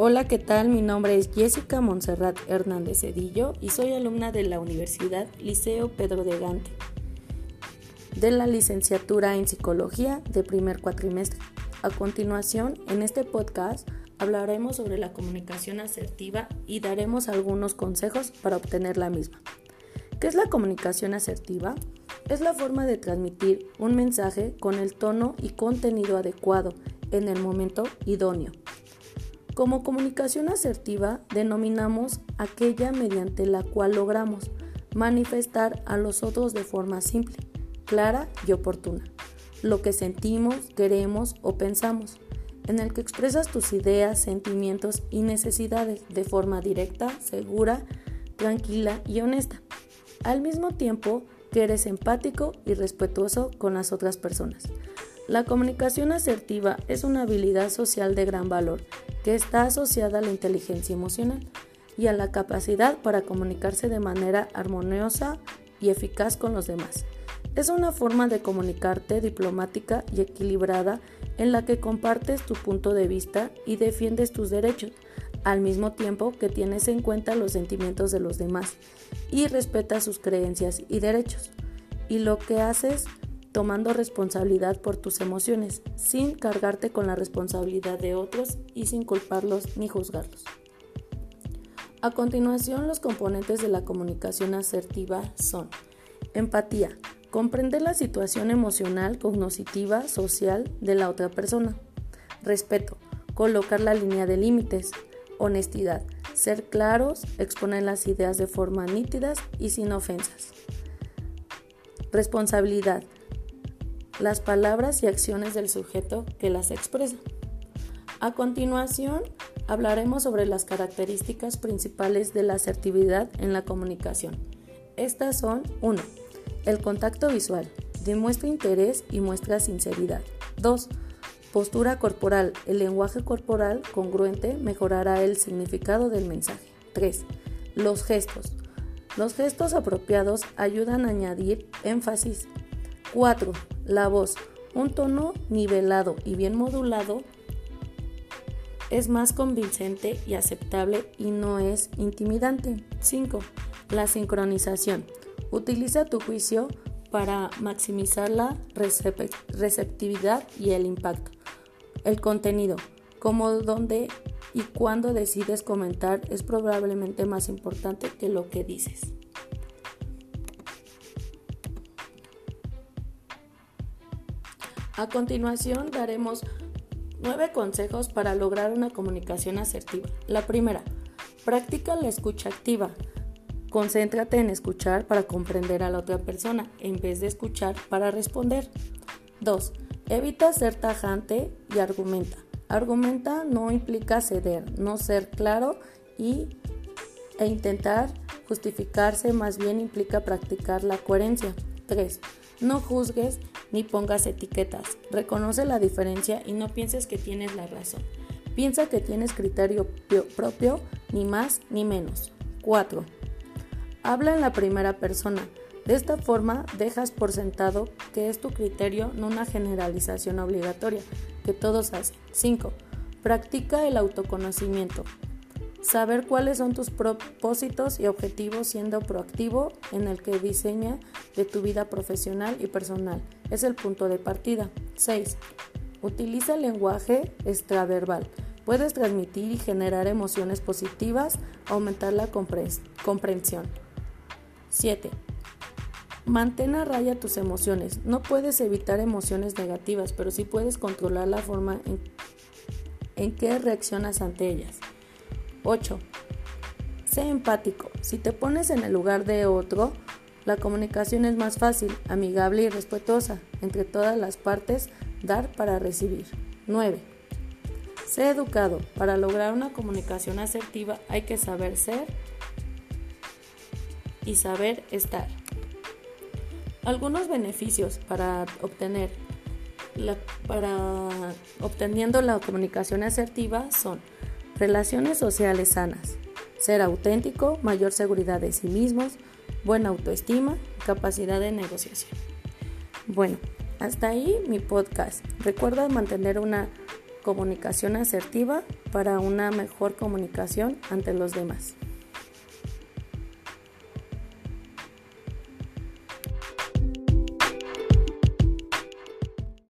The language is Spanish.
Hola, ¿qué tal? Mi nombre es Jessica Montserrat Hernández Cedillo y soy alumna de la Universidad Liceo Pedro de Gante, de la licenciatura en Psicología de primer cuatrimestre. A continuación, en este podcast hablaremos sobre la comunicación asertiva y daremos algunos consejos para obtener la misma. ¿Qué es la comunicación asertiva? Es la forma de transmitir un mensaje con el tono y contenido adecuado en el momento idóneo. Como comunicación asertiva denominamos aquella mediante la cual logramos manifestar a los otros de forma simple, clara y oportuna lo que sentimos, queremos o pensamos, en el que expresas tus ideas, sentimientos y necesidades de forma directa, segura, tranquila y honesta, al mismo tiempo que eres empático y respetuoso con las otras personas. La comunicación asertiva es una habilidad social de gran valor que está asociada a la inteligencia emocional y a la capacidad para comunicarse de manera armoniosa y eficaz con los demás. Es una forma de comunicarte diplomática y equilibrada en la que compartes tu punto de vista y defiendes tus derechos, al mismo tiempo que tienes en cuenta los sentimientos de los demás y respetas sus creencias y derechos. Y lo que haces tomando responsabilidad por tus emociones, sin cargarte con la responsabilidad de otros y sin culparlos ni juzgarlos. A continuación, los componentes de la comunicación asertiva son empatía, Comprender la situación emocional, cognitiva, social de la otra persona. Respeto. Colocar la línea de límites. Honestidad. Ser claros, exponer las ideas de forma nítidas y sin ofensas. Responsabilidad. Las palabras y acciones del sujeto que las expresa. A continuación, hablaremos sobre las características principales de la asertividad en la comunicación. Estas son 1 el contacto visual. Demuestra interés y muestra sinceridad. 2. Postura corporal. El lenguaje corporal congruente mejorará el significado del mensaje. 3. Los gestos. Los gestos apropiados ayudan a añadir énfasis. 4. La voz. Un tono nivelado y bien modulado es más convincente y aceptable y no es intimidante. 5. La sincronización. Utiliza tu juicio para maximizar la receptividad y el impacto. El contenido, cómo, dónde y cuándo decides comentar es probablemente más importante que lo que dices. A continuación daremos nueve consejos para lograr una comunicación asertiva. La primera, practica la escucha activa. Concéntrate en escuchar para comprender a la otra persona en vez de escuchar para responder. 2. Evita ser tajante y argumenta. Argumenta no implica ceder, no ser claro y, e intentar justificarse, más bien implica practicar la coherencia. 3. No juzgues ni pongas etiquetas. Reconoce la diferencia y no pienses que tienes la razón. Piensa que tienes criterio propio, ni más ni menos. 4 Habla en la primera persona. De esta forma dejas por sentado que es tu criterio, no una generalización obligatoria que todos hacen. 5. Practica el autoconocimiento. Saber cuáles son tus propósitos y objetivos siendo proactivo en el que diseña de tu vida profesional y personal. Es el punto de partida. 6. Utiliza el lenguaje extraverbal. Puedes transmitir y generar emociones positivas, aumentar la comprensión. 7. Mantén a raya tus emociones. No puedes evitar emociones negativas, pero sí puedes controlar la forma en, en que reaccionas ante ellas. 8. Sé empático. Si te pones en el lugar de otro, la comunicación es más fácil, amigable y respetuosa. Entre todas las partes, dar para recibir. 9. Sé educado. Para lograr una comunicación asertiva hay que saber ser y saber estar. Algunos beneficios para obtener para obteniendo la comunicación asertiva son relaciones sociales sanas, ser auténtico, mayor seguridad de sí mismos, buena autoestima, capacidad de negociación. Bueno, hasta ahí mi podcast. Recuerda mantener una comunicación asertiva para una mejor comunicación ante los demás.